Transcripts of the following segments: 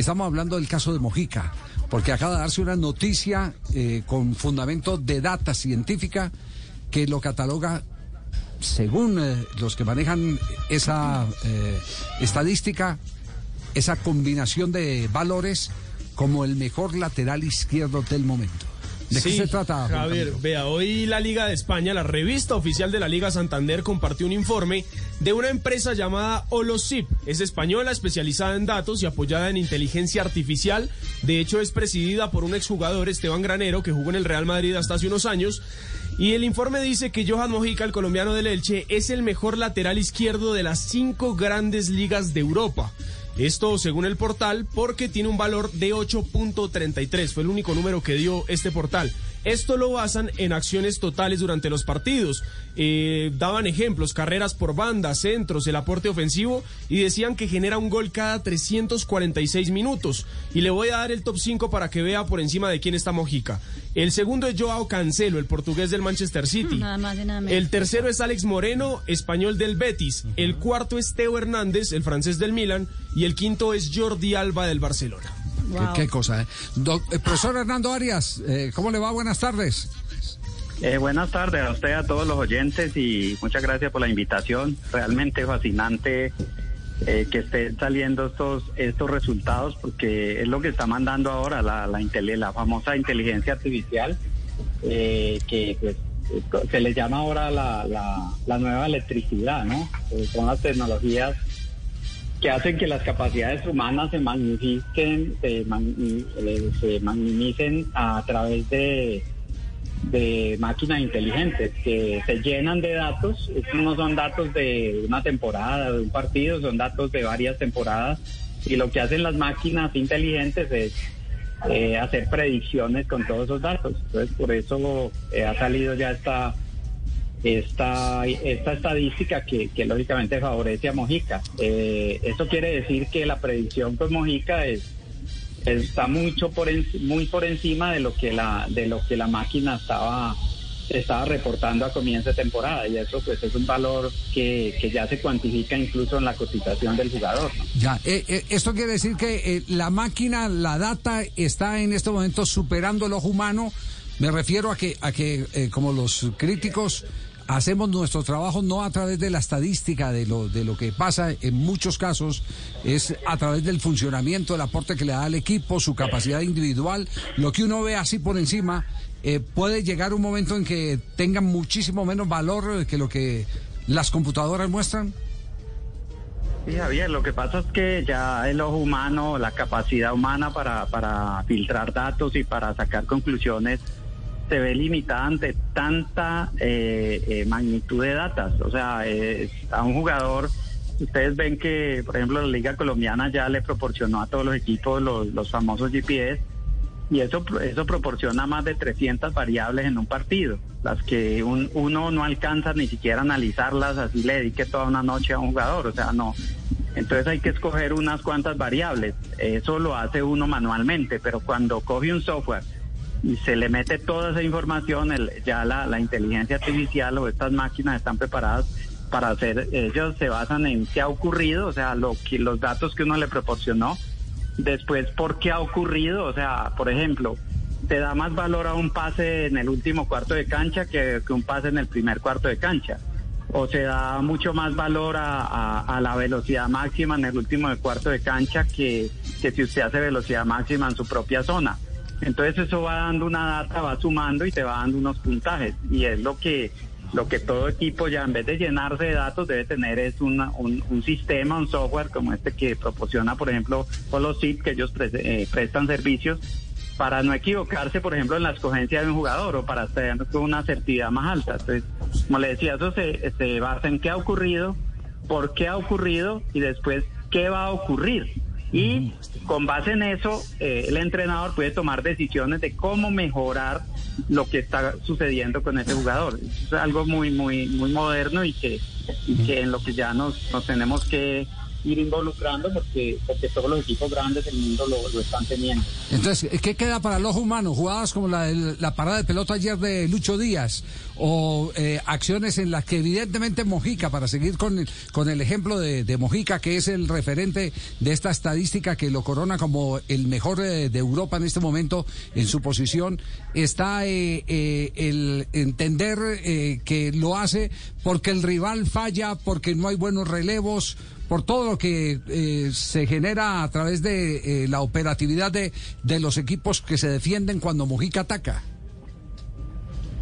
estamos hablando del caso de Mojica, porque acaba de darse una noticia eh, con fundamento de data científica que lo cataloga, según eh, los que manejan esa eh, estadística, esa combinación de valores como el mejor lateral izquierdo del momento. ¿De qué se trata? Javier, vea, hoy la Liga de España, la revista oficial de la Liga Santander, compartió un informe de una empresa llamada Holosip. Es española, especializada en datos y apoyada en inteligencia artificial. De hecho, es presidida por un exjugador, Esteban Granero, que jugó en el Real Madrid hasta hace unos años. Y el informe dice que Johan Mojica, el colombiano del Elche, es el mejor lateral izquierdo de las cinco grandes ligas de Europa. Esto según el portal porque tiene un valor de 8.33. Fue el único número que dio este portal. Esto lo basan en acciones totales durante los partidos. Eh, daban ejemplos, carreras por banda, centros, el aporte ofensivo y decían que genera un gol cada 346 minutos. Y le voy a dar el top 5 para que vea por encima de quién está Mojica. El segundo es Joao Cancelo, el portugués del Manchester City. Nada más y nada menos. El tercero es Alex Moreno, español del Betis. El cuarto es Teo Hernández, el francés del Milan. Y el quinto es Jordi Alba del Barcelona. Wow. ¿Qué, qué cosa, eh? Do- eh, profesor Hernando Arias, eh, ¿cómo le va? Buenas tardes. Eh, buenas tardes a usted, a todos los oyentes y muchas gracias por la invitación. Realmente fascinante eh, que estén saliendo estos estos resultados porque es lo que está mandando ahora la, la, intele- la famosa inteligencia artificial eh, que pues, eh, se le llama ahora la, la, la nueva electricidad, ¿no? Eh, son las tecnologías que hacen que las capacidades humanas se magnifiquen, se, magnicen a través de, de máquinas inteligentes que se llenan de datos. Estos no son datos de una temporada, de un partido, son datos de varias temporadas. Y lo que hacen las máquinas inteligentes es eh, hacer predicciones con todos esos datos. Entonces, por eso eh, ha salido ya esta esta, esta estadística que, que lógicamente favorece a Mojica. Eh, eso quiere decir que la predicción con Mojica es, está mucho por en- muy por encima de lo que la de lo que la máquina estaba estaba reportando a comienzo de temporada y eso pues es un valor que, que ya se cuantifica incluso en la cotización del jugador. Ya, eh, eh, esto quiere decir que eh, la máquina, la data está en este momento superando el ojo humano. Me refiero a que, a que como los críticos hacemos nuestro trabajo no a través de la estadística de lo, de lo que pasa en muchos casos, es a través del funcionamiento, el aporte que le da al equipo, su capacidad individual, lo que uno ve así por encima, eh, puede llegar un momento en que tenga muchísimo menos valor que lo que las computadoras muestran. Sí, Javier, lo que pasa es que ya el ojo humano, la capacidad humana para, para filtrar datos y para sacar conclusiones se ve limitada ante tanta eh, eh, magnitud de datos. O sea, eh, a un jugador, ustedes ven que, por ejemplo, la Liga Colombiana ya le proporcionó a todos los equipos los, los famosos GPS y eso, eso proporciona más de 300 variables en un partido, las que un- uno no alcanza ni siquiera a analizarlas, así le dedique toda una noche a un jugador, o sea, no. Entonces hay que escoger unas cuantas variables, eso lo hace uno manualmente, pero cuando coge un software y se le mete toda esa información, el- ya la, la inteligencia artificial o estas máquinas están preparadas para hacer, ellos se basan en qué ha ocurrido, o sea, lo los datos que uno le proporcionó, después por qué ha ocurrido, o sea, por ejemplo, te da más valor a un pase en el último cuarto de cancha que, que un pase en el primer cuarto de cancha. O se da mucho más valor a, a- a la velocidad máxima en el último de cuarto de cancha que, que si usted hace velocidad máxima en su propia zona. Entonces eso va dando una data, va sumando y te va dando unos puntajes. Y es lo que lo que todo equipo ya en vez de llenarse de datos debe tener es una- un, un sistema, un software como este que proporciona, por ejemplo, Holosip, que ellos pre- eh, prestan servicios para no equivocarse, por ejemplo, en la escogencia de un jugador o para tener una asertividad más alta. Entonces, como le decía, eso se, se basa en qué ha ocurrido, por qué ha ocurrido y después qué va a ocurrir. Y con base en eso, eh, el entrenador puede tomar decisiones de cómo mejorar lo que está sucediendo con ese jugador. Es algo muy, muy, muy moderno y que, y que en lo que ya nos, nos tenemos que, ir involucrando porque, porque todos los equipos grandes del mundo lo, lo están teniendo. Entonces, ¿qué queda para el ojo humano? Jugadas como la, la parada de pelota ayer de Lucho Díaz o eh, acciones en las que evidentemente Mojica, para seguir con el, con el ejemplo de, Mojica, que es el referente de esta estadística que lo corona como el mejor eh, de Europa en este momento en su posición, está eh, eh, el entender eh, que lo hace porque el rival falla, porque no hay buenos relevos, por todo lo que eh, se genera a través de eh, la operatividad de, de los equipos que se defienden cuando Mojica ataca.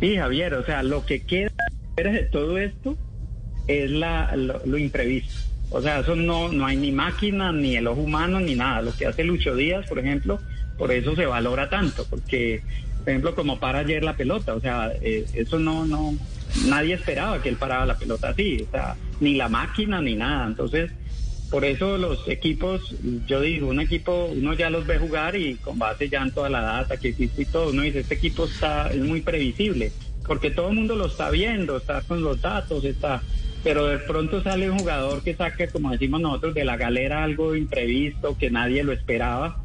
Sí, Javier, o sea, lo que queda de todo esto es la, lo, lo imprevisto. O sea, eso no, no hay ni máquina, ni el ojo humano, ni nada. Lo que hace Lucho Díaz, por ejemplo, por eso se valora tanto, porque, por ejemplo, como para ayer la pelota, o sea, eh, eso no, no, nadie esperaba que él parara la pelota así, o sea, ni la máquina, ni nada. Entonces, por eso los equipos, yo digo, un equipo, uno ya los ve jugar y con base ya en toda la data que existe y todo, uno dice, este equipo está, es muy previsible, porque todo el mundo lo está viendo, está con los datos, está, pero de pronto sale un jugador que saque, como decimos nosotros, de la galera algo imprevisto, que nadie lo esperaba,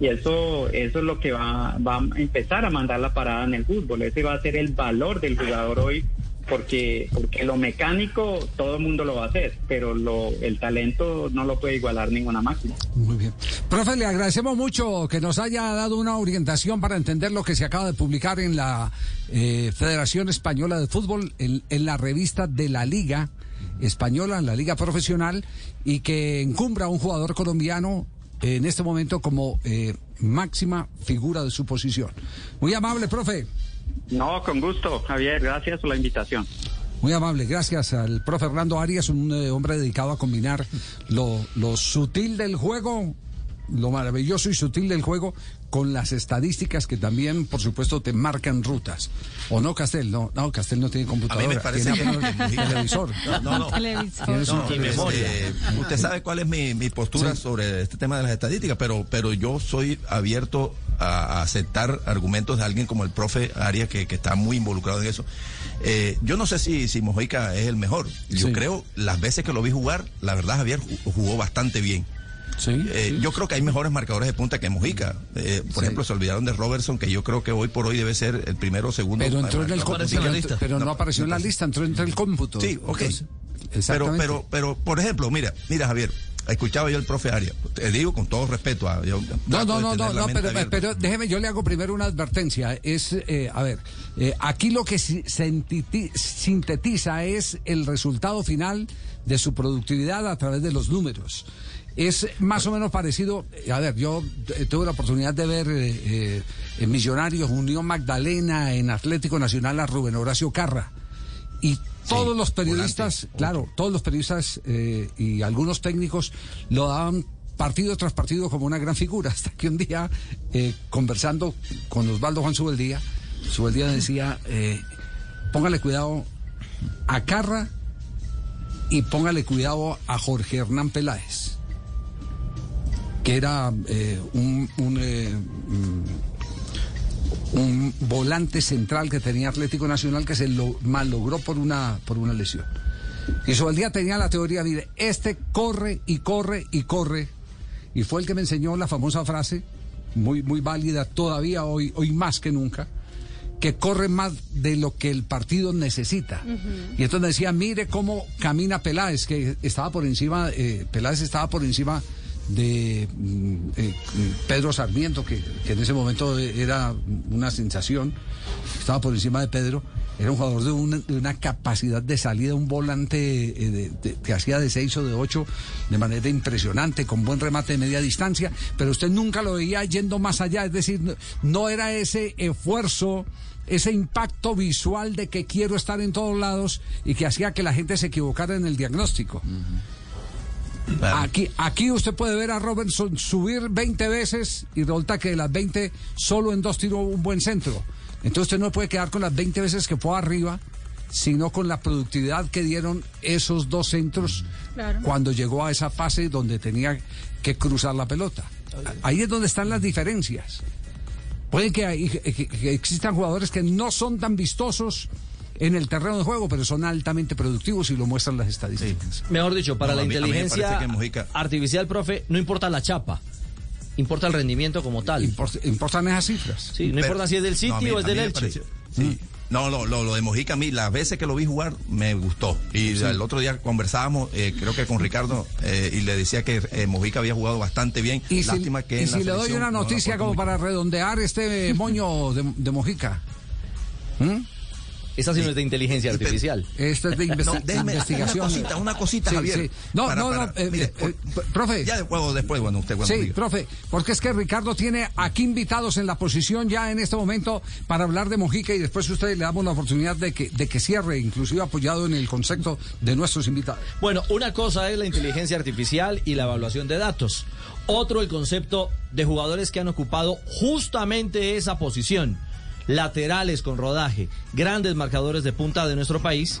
y eso, eso es lo que va, va a empezar a mandar la parada en el fútbol, ese va a ser el valor del jugador hoy porque porque lo mecánico todo el mundo lo va a hacer, pero lo el talento no lo puede igualar ninguna máquina. Muy bien. Profe, le agradecemos mucho que nos haya dado una orientación para entender lo que se acaba de publicar en la eh, Federación Española de Fútbol, en, la revista de la Liga Española, en la Liga Profesional, y que encumbra a un jugador colombiano en este momento como eh, máxima figura de su posición. Muy amable, profe. No, con gusto, Javier, gracias por la invitación. Muy amable, gracias al profe Fernando Arias, un eh, hombre dedicado a combinar lo, lo sutil del juego, lo maravilloso y sutil del juego con las estadísticas que también, por supuesto, te marcan rutas. ¿O no, Castel? No, no Castel no tiene computadora. A mí me parece tiene que- televisor. No, no. Tiene su- No, este, usted sabe cuál es mi, mi postura Sí. sobre este tema de las estadísticas, pero, pero yo soy abierto a, a aceptar argumentos de alguien como el profe Arias, que, que está muy involucrado en eso. Eh, yo no sé si, si Mojica es el mejor. Yo Sí. creo, las veces que lo vi jugar, la verdad, Javier ju- jugó bastante bien. Sí, Eh, sí. Yo creo que hay mejores marcadores de punta que Mojica. Eh, por Sí. ejemplo, se olvidaron de Robertson, que yo creo que hoy por hoy debe ser el primero o segundo. Pero entró en el No cómputo. pero- lista. Pero no, No, apareció en la lista, entró entre el cómputo. Sí, ok. Entonces, Pero, exactamente. pero, pero, por ejemplo, mira, mira, Javier, escuchaba yo el profe Arias. Te digo con todo respeto. a- yo No, no, no, no, no pero, déjeme, yo le hago primero una advertencia. Es, eh, a ver, eh, aquí lo que sintetiza es el resultado final de su productividad a través de los números. Es más o menos parecido, eh, a ver, yo eh, tuve la oportunidad de ver eh, en Millonarios, Unión Magdalena, en Atlético Nacional a Rubén Horacio Carra. Y todos los periodistas, volante. claro, todos los periodistas eh, y algunos técnicos lo daban partido tras partido como una gran figura, hasta que un día, eh, conversando con Osvaldo Juan Subeldía, Subeldía decía, póngale cuidado a Carra y póngale cuidado a Jorge Hernán Peláez, que era eh, un, un, eh, mm, un volante central que tenía Atlético Nacional que se lo malogró por una, por una lesión. Y Subeldía tenía la teoría, mire, este corre y corre y corre. Y fue el que me enseñó la famosa frase, muy, muy válida todavía hoy, hoy más que nunca, que corre más de lo que el partido necesita. Y entonces decía, mire cómo camina Peláez, que estaba por encima, eh, Peláez estaba por encima de mm, eh, Pedro Sarmiento, que, que en ese momento era una sensación, estaba por encima de Pedro. Era un jugador de una, de capacidad de salida, un volante eh, de- que hacía de 6 o de 8 de manera impresionante, con buen remate de media distancia, pero usted nunca lo veía yendo más allá, es decir, no era ese esfuerzo, ese impacto visual de que quiero estar en todos lados y que hacía que la gente se equivocara en el diagnóstico. Claro. Aquí, aquí usted puede ver a Robertson subir 20 veces y resulta que de las 20 solo en dos tiró un buen centro. Entonces usted no puede quedar con las 20 veces que fue arriba, sino con la productividad que dieron esos dos centros Claro. cuando llegó a esa fase donde tenía que cruzar la pelota. Ahí es donde están las diferencias. Puede que, hay- que- que existan jugadores que no son tan vistosos en el terreno de juego, pero son altamente productivos y lo muestran las estadísticas. Mejor dicho, para No, la mí- inteligencia artificial, profe, no importa la chapa, importa el rendimiento como tal. Import- importan esas cifras. Sí, no Pero- importa si es del no, City a mí- o es del Elche. pareció- sí. No, lo, lo, lo de Mojica a mí, las veces que lo vi jugar, me gustó. Y el otro día conversábamos, eh, creo que con Ricardo, eh, y le decía que eh, Mojica había jugado bastante bien. Y si, Lástima que y en la si le doy una no noticia como mucho. para redondear este moño de, de Mojica. ¿Mm? Esa sí no es de inteligencia artificial. Esto es de, investi- No, de déjame investigación. Una cosita, una cosita, Sí, Javier. sí. No, Para- no, para- no, eh, mire, eh, profe. Ya después, después, bueno, usted cuando Sí, diga. profe, porque es que Ricardo tiene aquí invitados en la posición ya en este momento para hablar de Mojica y después usted le damos la oportunidad de que, de que cierre, inclusive apoyado en el concepto de nuestros invitados. Bueno, una cosa es la inteligencia artificial y la evaluación de datos. Otro el concepto de jugadores que han ocupado justamente esa posición. Laterales con rodaje, grandes marcadores de punta de nuestro país,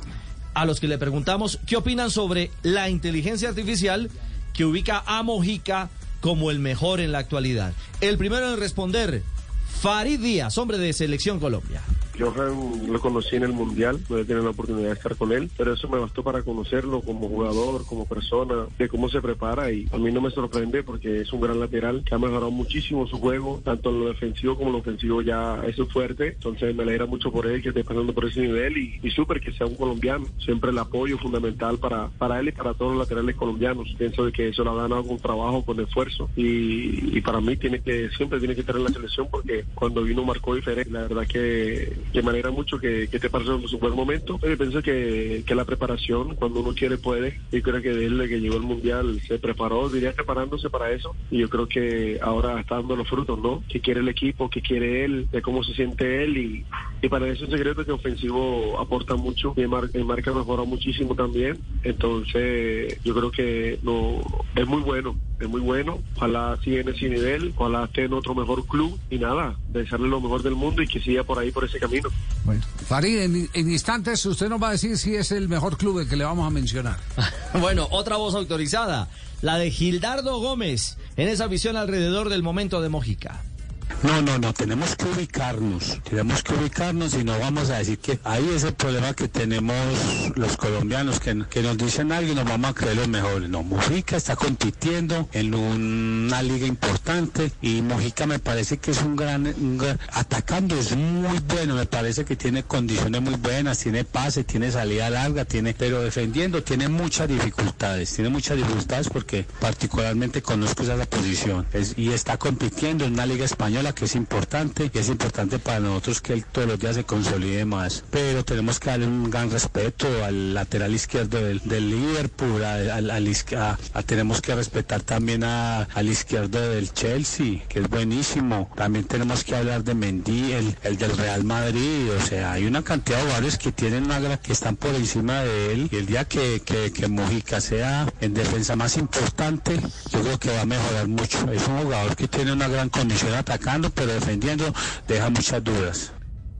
a los que le preguntamos qué opinan sobre la inteligencia artificial que ubica a Mojica como el mejor en la actualidad. El primero en responder, Farid Díaz, hombre de Selección Colombia. Johan lo conocí en el Mundial, he tenido la oportunidad de estar con él, pero eso me bastó para conocerlo como jugador, como persona, de cómo se prepara y a mí no me sorprende porque es un gran lateral que ha mejorado muchísimo su juego, tanto en lo defensivo como en lo ofensivo ya es fuerte, entonces me alegra mucho por él que esté pasando por ese nivel y, y súper que sea un colombiano, siempre el apoyo fundamental para, para él y para todos los laterales colombianos, pienso de que eso lo ha ganado con trabajo, con esfuerzo y, y para mí tiene que siempre tiene que estar en la selección porque cuando vino marcó diferente, la verdad que que me alegra mucho que, que esté pasando su buen momento. Yo pienso que, que la preparación, cuando uno quiere, puede. Y creo que desde que llegó el Mundial se preparó, diría preparándose para eso. Y yo creo que ahora está dando los frutos, ¿no? Que quiere el equipo, que quiere él, de cómo se siente él. Y, y para eso es un secreto que ofensivo aporta mucho. Y en, mar, marca mejora muchísimo también. Entonces, yo creo que no es muy bueno, es muy bueno. Ojalá siga en ese nivel, ojalá esté en otro mejor club. Y nada, desearle lo mejor del mundo y que siga por ahí, por ese camino. Bueno, Farid, en, en instantes usted nos va a decir si es el mejor club el que le vamos a mencionar. Bueno, otra voz autorizada, la de Gildardo Gómez, en esa visión alrededor del momento de Mojica. No, no, no, tenemos que ubicarnos, tenemos que ubicarnos y no vamos a decir que ahí es el problema que tenemos los colombianos, que, que nos dicen algo y nos vamos a creer los mejores. No, Mojica está compitiendo en una liga importante y Mojica me parece que es un gran, un gran- atacando es muy bueno, me parece que tiene condiciones muy buenas, tiene pase, tiene salida larga, tiene, pero defendiendo tiene muchas dificultades, tiene muchas dificultades porque particularmente conozco esa posición y está compitiendo en una liga española que es importante y es importante para nosotros que él todos los días se consolide más. Pero tenemos que darle un gran respeto al lateral izquierdo del, Liverpool, al- tenemos que respetar también a- al izquierdo del Chelsea, que es buenísimo. También tenemos que hablar de Mendy, el, el del Real Madrid. O sea, hay una cantidad de jugadores que tienen una que están por encima de él. Y el día que, que, que Mojica sea en defensa más importante, yo creo que va a mejorar mucho. Es un jugador que tiene una gran condición atacando, pero defendiendo deja muchas dudas.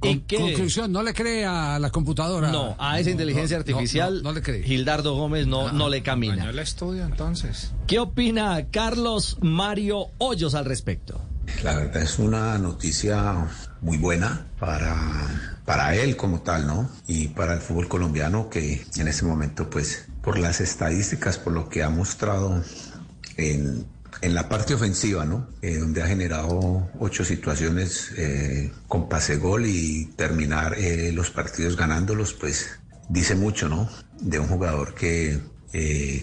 ¿Y Con- qué? Conclusión, no le cree a la computadora. No, a esa inteligencia No, artificial, No, no le cree. Gildardo Gómez no, no le camina. el estudio entonces. ¿Qué opina Carlos Mario Hoyos al respecto? La verdad es una noticia muy buena para, para él como tal, ¿no? Y para el fútbol colombiano que en este momento, pues, por las estadísticas, por lo que ha mostrado en, en la parte ofensiva, ¿no? Eh, donde ha generado ocho situaciones eh, con pase gol y terminar eh, los partidos ganándolos, pues dice mucho, ¿no? De un jugador que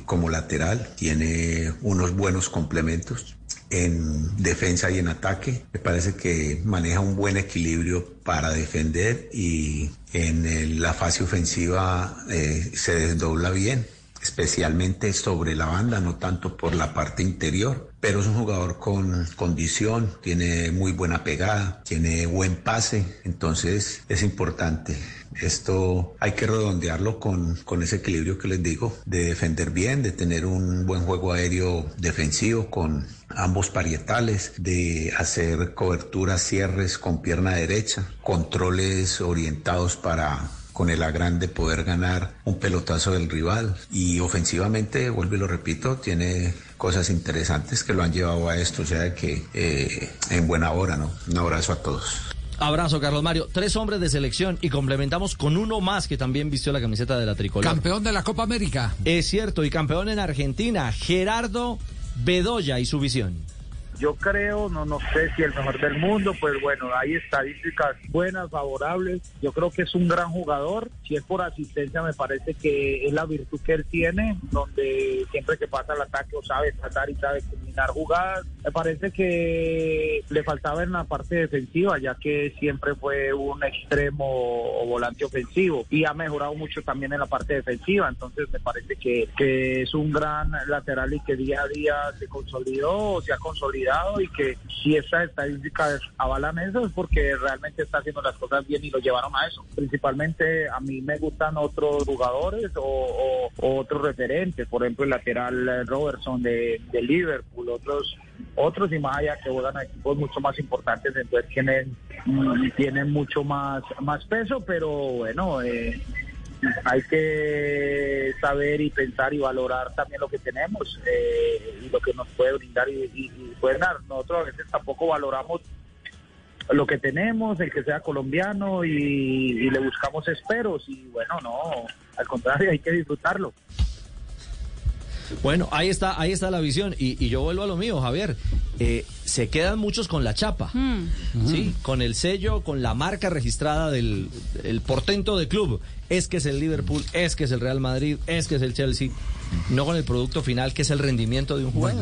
como lateral tiene unos buenos complementos en defensa y en ataque. Me parece que maneja un buen equilibrio para defender y en la fase ofensiva se desdobla bien especialmente sobre la banda, no tanto por la parte interior, pero es un jugador con condición, tiene muy buena pegada, tiene buen pase, entonces es importante. Esto hay que redondearlo con, con ese equilibrio que les digo, de defender bien, de tener un buen juego aéreo defensivo con ambos parietales, de hacer coberturas, cierres con pierna derecha, controles orientados para con el agrande poder ganar un pelotazo del rival. Y ofensivamente, vuelvo y lo repito, tiene cosas interesantes que lo han llevado a esto, o sea que eh, en buena hora, ¿no? Un abrazo a todos. Abrazo, Carlos Mario. Tres hombres de selección y complementamos con uno más que también vistió la camiseta de la tricolor. Campeón de la Copa América. Es cierto, y campeón en Argentina, Gerardo Bedoya y su visión. Yo creo, no, no sé si el mejor del mundo, pues bueno, hay estadísticas buenas, favorables. Yo creo que es un gran jugador. Si es por asistencia, me parece que es la virtud que él tiene, donde siempre que pasa el ataque o sabe tratar y sabe combinar jugadas. Me parece que le faltaba en la parte defensiva, ya que siempre fue un extremo o volante ofensivo y ha mejorado mucho también en la parte defensiva. Entonces me parece que, que es un gran lateral y que día a día se consolidó, se ha consolidado y que si esas estadísticas avalan eso es porque realmente está haciendo las cosas bien y lo llevaron a eso. Principalmente a mí me gustan otros jugadores o, otros referentes, por ejemplo el lateral Robertson de, Liverpool, otros otros y más allá que juegan a equipos mucho más importantes, entonces tienen, mm, tienen mucho más, más peso, pero bueno, eh, hay que saber y pensar y valorar también lo que tenemos eh, y lo que puede brindar y, y- y pueden dar. Nosotros a veces tampoco valoramos lo que tenemos, el que sea colombiano y, y le buscamos esperos y bueno, no, al contrario, hay que disfrutarlo. Bueno, ahí está, ahí está la visión. Y, y yo vuelvo a lo mío, Javier. Eh, se quedan muchos con la chapa, ¿sí? Con el sello, con la marca registrada del el portento de club. Es que es el Liverpool, es que es el Real Madrid, es que es el Chelsea. No con el producto final, que es el rendimiento de un jugador.